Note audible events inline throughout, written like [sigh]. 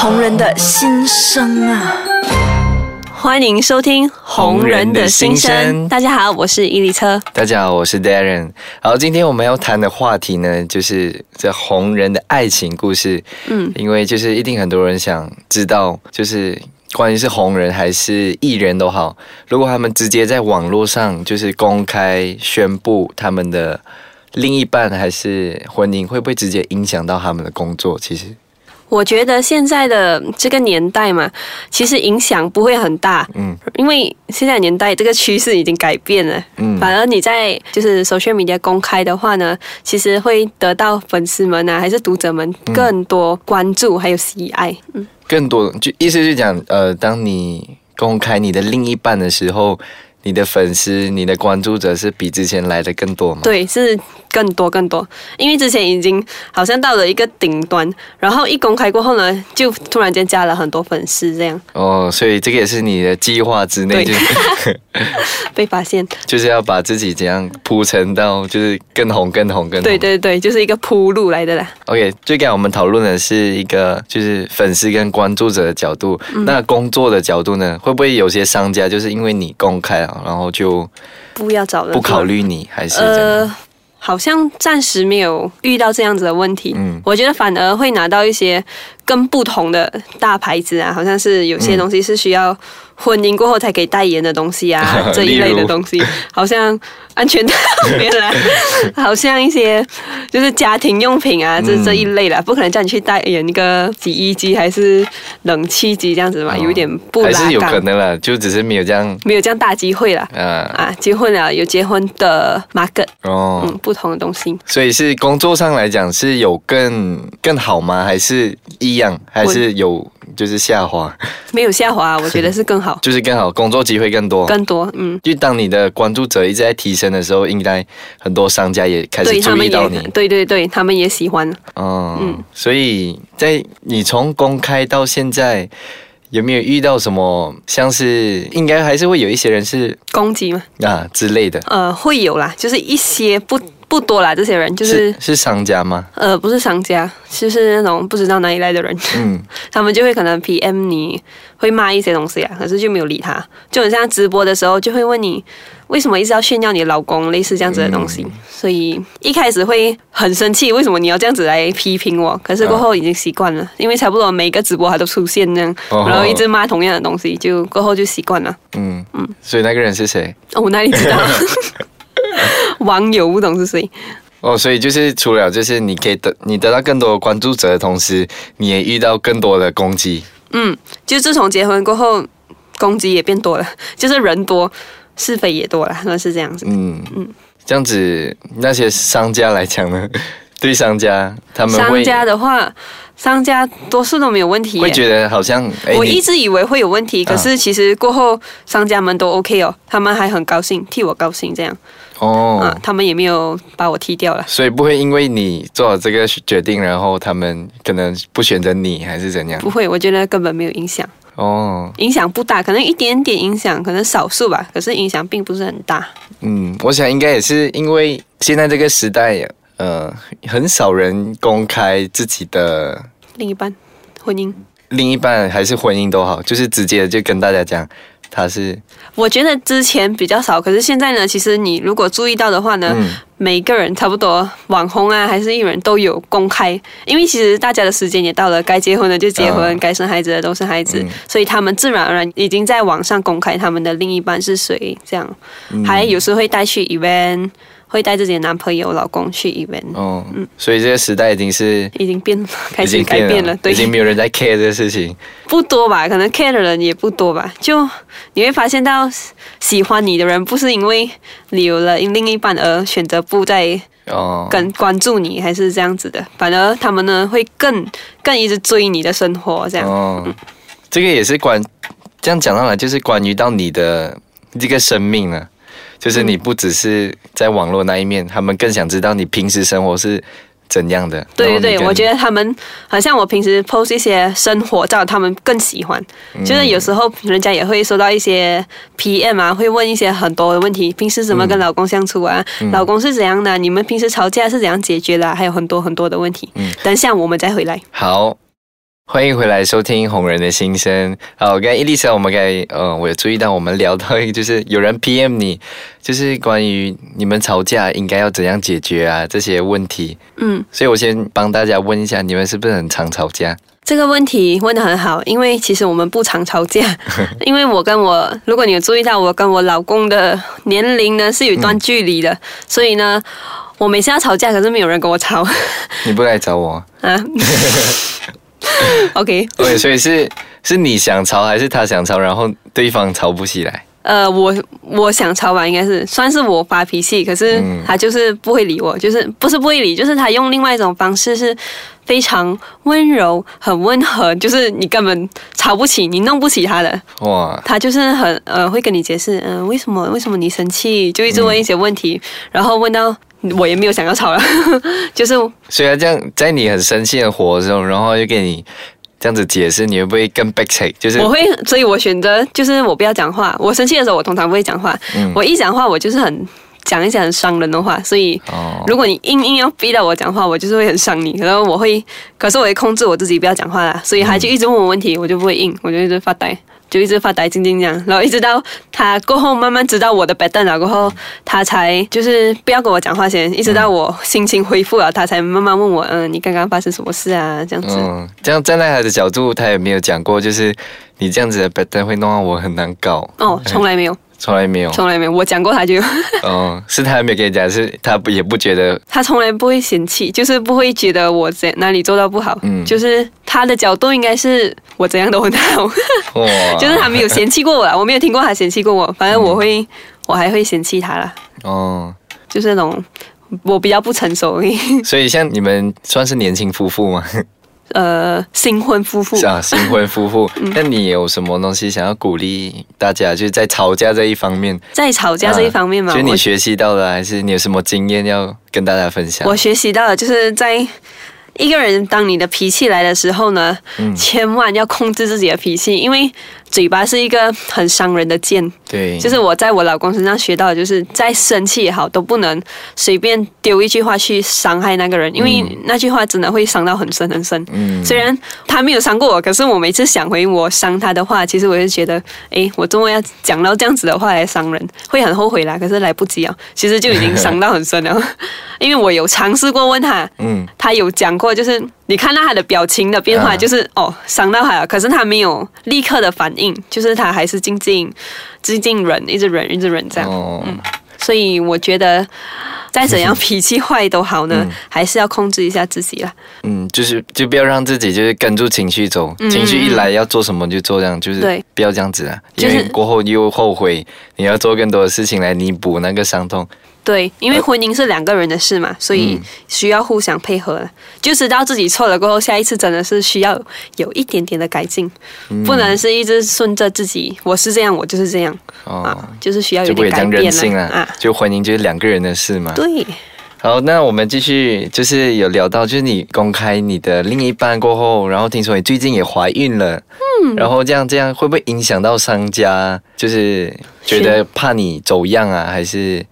红人的心声啊！欢迎收听《红人的心声》。大家好，我是伊犁车。大家好，我是 Darren。好，今天我们要谈的话题呢，就是这红人的爱情故事。嗯，因为就是一定很多人想知道，就是关于是红人还是艺人都好，如果他们直接在网络上就是公开宣布他们的另一半还是婚姻，会不会直接影响到他们的工作？其实。我觉得现在的这个年代嘛，其实影响不会很大，嗯，因为现在年代这个趋势已经改变了，嗯，反而你在就是 social media 公开的话呢，其实会得到粉丝们啊，还是读者们更多关注还有喜爱，嗯，更多就意思是讲，呃，当你公开你的另一半的时候。你的粉丝、你的关注者是比之前来的更多吗？对，是更多更多，因为之前已经好像到了一个顶端，然后一公开过后呢，就突然间加了很多粉丝，这样。哦，所以这个也是你的计划之内，就 [laughs] 被发现，就是要把自己怎样铺成到就是更红、更红、更对对对，就是一个铺路来的啦。OK，最刚我们讨论的是一个就是粉丝跟关注者的角度，那工作的角度呢，会不会有些商家就是因为你公开？然后就不要找人，不考虑你还是呃，好像暂时没有遇到这样子的问题。嗯，我觉得反而会拿到一些更不同的大牌子啊，好像是有些东西是需要。婚姻过后才可以代言的东西啊，[laughs] 这一类的东西，好像安全套，原 [laughs] 来好像一些就是家庭用品啊，这这一类的，不可能叫你去代言一个洗衣机还是冷气机这样子嘛，有点不还是有可能了，就只是没有这样，没有这样大机会了。啊啊，结婚了有结婚的 market 哦，嗯，不同的东西。所以是工作上来讲是有更更好吗？还是一样？还是有？就是下滑，没有下滑，[laughs] 我觉得是更好，就是更好，工作机会更多，更多，嗯。就当你的关注者一直在提升的时候，应该很多商家也开始注意到你，对对对，他们也喜欢。哦，嗯，所以在你从公开到现在，有没有遇到什么像是应该还是会有一些人是攻击吗？啊之类的？呃，会有啦，就是一些不。不多啦，这些人就是是商家吗？呃，不是商家，就是那种不知道哪里来的人。嗯，[laughs] 他们就会可能 P M 你会骂一些东西啊，可是就没有理他。就很像直播的时候，就会问你为什么一直要炫耀你的老公，类似这样子的东西。所以一开始会很生气，为什么你要这样子来批评我？可是过后已经习惯了，因为差不多每个直播他都出现这样，然后一直骂同样的东西，就过后就习惯了。嗯嗯，所以那个人是谁？我哪里知道？[laughs] [laughs] 网友不懂是谁哦，所以就是除了就是你可以得你得到更多的关注者的同时，你也遇到更多的攻击。嗯，就自从结婚过后，攻击也变多了，[laughs] 就是人多是非也多了，那是这样子。嗯嗯，这样子那些商家来讲呢，[laughs] 对商家他们商家的话。商家多数都没有问题，会觉得好像我一直以为会有问题，可是其实过后商家们都 OK 哦，他们还很高兴，替我高兴这样哦，他们也没有把我踢掉了，所以不会因为你做了这个决定，然后他们可能不选择你还是怎样？不会，我觉得根本没有影响哦，影响不大，可能一点点影响，可能少数吧，可是影响并不是很大。嗯，我想应该也是因为现在这个时代。呃，很少人公开自己的另一半婚姻，另一半还是婚姻都好，就是直接就跟大家讲他是。我觉得之前比较少，可是现在呢，其实你如果注意到的话呢，每个人差不多网红啊，还是艺人都有公开，因为其实大家的时间也到了，该结婚的就结婚，该生孩子的都生孩子，所以他们自然而然已经在网上公开他们的另一半是谁，这样，还有时会带去 event。会带自己的男朋友、老公去 event。哦，嗯，所以这个时代已经是已经变，开始改变了，对，已经没有人在 care 这个事情，不多吧？可能 care 的人也不多吧？就你会发现到喜欢你的人，不是因为你有了另一半而选择不再哦跟关注你，还是这样子的，反而他们呢会更更一直追你的生活，这样。哦，这个也是关这样讲到来，就是关于到你的这个生命呢。就是你不只是在网络那一面，他们更想知道你平时生活是怎样的。对对对，我觉得他们好像我平时 post 一些生活照，他们更喜欢。就是有时候人家也会收到一些 PM 啊，会问一些很多的问题，平时怎么跟老公相处啊？老公是怎样的？你们平时吵架是怎样解决的？还有很多很多的问题。嗯，等下我们再回来。好。欢迎回来收听红人的心声。好，刚才伊丽莎，我们刚才呃，我有注意到我们聊到一个，就是 [laughs] 有人 PM 你，就是关于你们吵架应该要怎样解决啊这些问题。嗯，所以我先帮大家问一下，你们是不是很常吵架？这个问题问的很好，因为其实我们不常吵架，[laughs] 因为我跟我，如果你有注意到，我跟我老公的年龄呢是有一段距离的，所以呢，我每次要吵架，可是没有人跟我吵。你不来找我 [laughs] 啊 [laughs] OK，对，所以是是你想吵还是他想吵，然后对方吵不起来？呃，我我想吵吧，应该是算是我发脾气，可是他就是不会理我，就是不是不会理，就是他用另外一种方式是非常温柔、很温和，就是你根本吵不起，你弄不起他的。哇，他就是很呃会跟你解释，嗯，为什么为什么你生气，就一直问一些问题，然后问到我也没有想要吵了，[laughs] 就是。虽然这样在你很生气的火的时候，然后又给你。这样子解释，你会不会更 back take？就是我会，所以我选择就是我不要讲话。我生气的时候，我通常不会讲话。嗯，我一讲话，我就是很讲一些很伤人的话。所以，如果你硬硬要逼到我讲话，我就是会很伤你。然后我会，可是我会控制我自己不要讲话啦。所以他就一直问我问题，我就不会硬，我就一直发呆。就一直发呆，静静这样，然后一直到他过后慢慢知道我的 bad 了过后，他才就是不要跟我讲话先，一直到我心情恢复了，他才慢慢问我，嗯，你刚刚发生什么事啊？这样子。嗯，这样站在他的角度，他也没有讲过，就是你这样子的 bad 会弄到我很难搞。哦，从来没有。从来没有，从来没有，我讲过他就，[laughs] 哦，是他没有跟你讲，是他不也不觉得，[laughs] 他从来不会嫌弃，就是不会觉得我在哪里做到不好，嗯，就是他的角度应该是我怎样都很好，哇，[laughs] 就是他没有嫌弃过我，我没有听过他嫌弃过我，反正我会，我还会嫌弃他啦，哦，就是那种我比较不成熟，所以像你们算是年轻夫妇吗？呃，新婚夫妇是啊，新婚夫妇。[laughs] 那你有什么东西想要鼓励大家？就是在吵架这一方面，在吵架这一方面吗？就你学习到了，还是你有什么经验要跟大家分享？我学习到了，就是在。一个人，当你的脾气来的时候呢，千万要控制自己的脾气，因为嘴巴是一个很伤人的剑。对，就是我在我老公身上学到的，就是再生气也好，都不能随便丢一句话去伤害那个人，因为那句话真的会伤到很深很深。嗯，虽然他没有伤过我，可是我每次想回我伤他的话，其实我就觉得，哎，我终于要讲到这样子的话来伤人，会很后悔啦。可是来不及啊，其实就已经伤到很深了。[laughs] 因为我有尝试过问他，嗯，他有讲过，就是你看到他的表情的变化，就是哦伤到他了，可是他没有立刻的反应，就是他还是静静、静静忍，一直忍，一直忍这样。嗯，所以我觉得再怎样脾气坏都好呢，还是要控制一下自己啦。嗯，就是就不要让自己就是跟住情绪走，情绪一来要做什么就做这样，就是不要这样子啊，因为过后又后悔，你要做更多的事情来弥补那个伤痛。对，因为婚姻是两个人的事嘛，所以需要互相配合了。就知道自己错了过后，下一次真的是需要有一点点的改进，不能是一直顺着自己，我是这样，我就是这样啊，就是需要有点改变了啊。就婚姻就是两个人的事嘛。对。好，那我们继续，就是有聊到，就是你公开你的另一半过后，然后听说你最近也怀孕了，嗯，然后这样这样会不会影响到商家？就是觉得怕你走样啊，还是？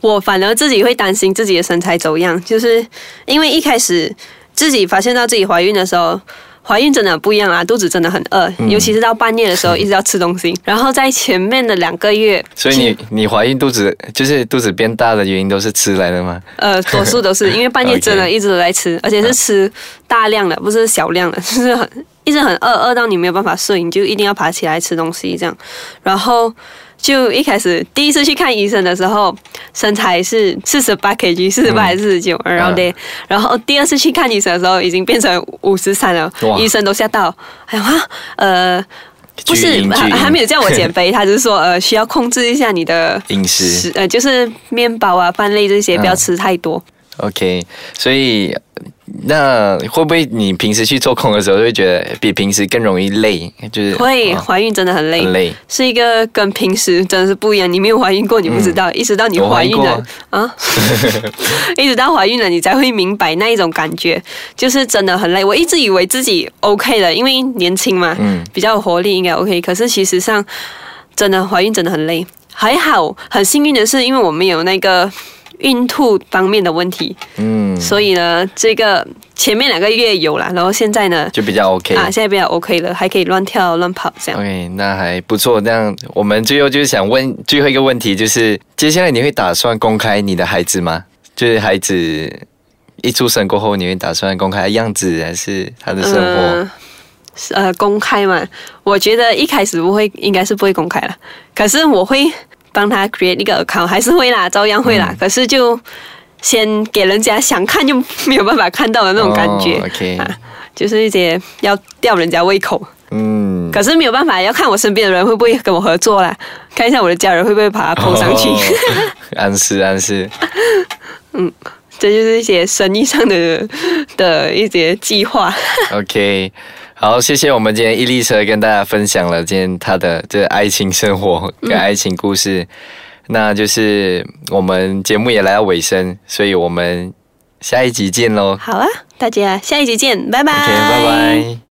我反而自己会担心自己的身材走样，就是因为一开始自己发现到自己怀孕的时候，怀孕真的不一样啊，肚子真的很饿，尤其是到半夜的时候一直要吃东西。然后在前面的两个月，所以你你怀孕肚子就是肚子变大的原因都是吃来的吗？呃，多数都是因为半夜真的 [laughs] 一直都在吃，而且是吃大量的，不是小量的，[laughs] 就是很一直很饿，饿到你没有办法睡，你就一定要爬起来吃东西这样，然后。就一开始第一次去看医生的时候，身材是四十八 kg，四十八还是四十九？然后对，然后第二次去看医生的时候，已经变成五十三了，医生都吓到。哎呀，呃，不是还还没有叫我减肥，[laughs] 他就是说呃需要控制一下你的饮食，呃就是面包啊、饭类这些不要吃太多。OK，所以。那会不会你平时去做空的时候就会觉得比平时更容易累？就是会怀孕真的很累，很累，是一个跟平时真的是不一样。你没有怀孕过，你不知道，一直到你怀孕了啊，[laughs] 一直到怀孕了，你才会明白那一种感觉，就是真的很累。我一直以为自己 OK 了，因为年轻嘛，嗯，比较有活力，应该 OK。可是其实上，真的怀孕真的很累。还好，很幸运的是，因为我们有那个。孕吐方面的问题，嗯，所以呢，这个前面两个月有了，然后现在呢就比较 OK 啊，现在比较 OK 了，还可以乱跳乱跑这样。OK，那还不错。那样我们最后就是想问最后一个问题，就是接下来你会打算公开你的孩子吗？就是孩子一出生过后，你会打算公开样子，还是他的生活？呃呃，公开嘛，我觉得一开始不会，应该是不会公开了。可是我会帮他 create 一个 account，还是会啦，照样会嗯啦。可是就先给人家想看就没有办法看到的那种感觉、哦 OK 啊，就是一些要吊人家胃口。嗯，可是没有办法，要看我身边的人会不会跟我合作啦，看一下我的家人会不会把它 po 上去。哦 [laughs] 暗示暗示。嗯这就是一些生意上的的一些计划。OK，好，谢谢我们今天伊丽莎跟大家分享了今天她的这爱情生活跟爱情故事。那就是我们节目也来到尾声，所以我们下一集见喽。好啊，大家下一集见，拜拜。OK，拜拜。